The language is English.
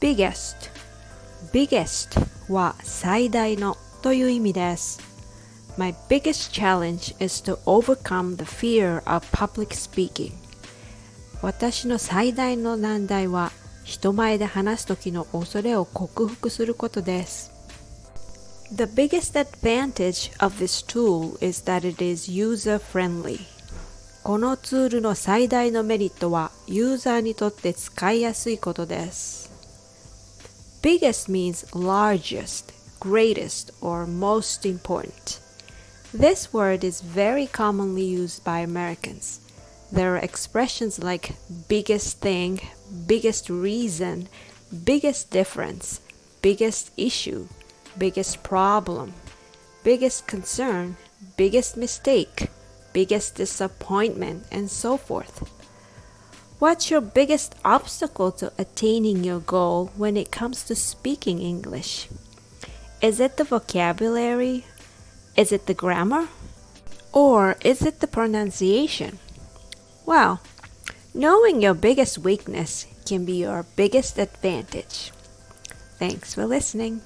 biggest biggest は最大のという意味です My biggest challenge is to overcome the fear of public speaking 私の最大の難題は人前で話す時の恐れを克服することです The biggest advantage of this tool is that it is user-friendly このツールの最大のメリットはユーザーにとって使いやすいことです Biggest means largest, greatest, or most important. This word is very commonly used by Americans. There are expressions like biggest thing, biggest reason, biggest difference, biggest issue, biggest problem, biggest concern, biggest mistake, biggest disappointment, and so forth. What's your biggest obstacle to attaining your goal when it comes to speaking English? Is it the vocabulary? Is it the grammar? Or is it the pronunciation? Well, knowing your biggest weakness can be your biggest advantage. Thanks for listening.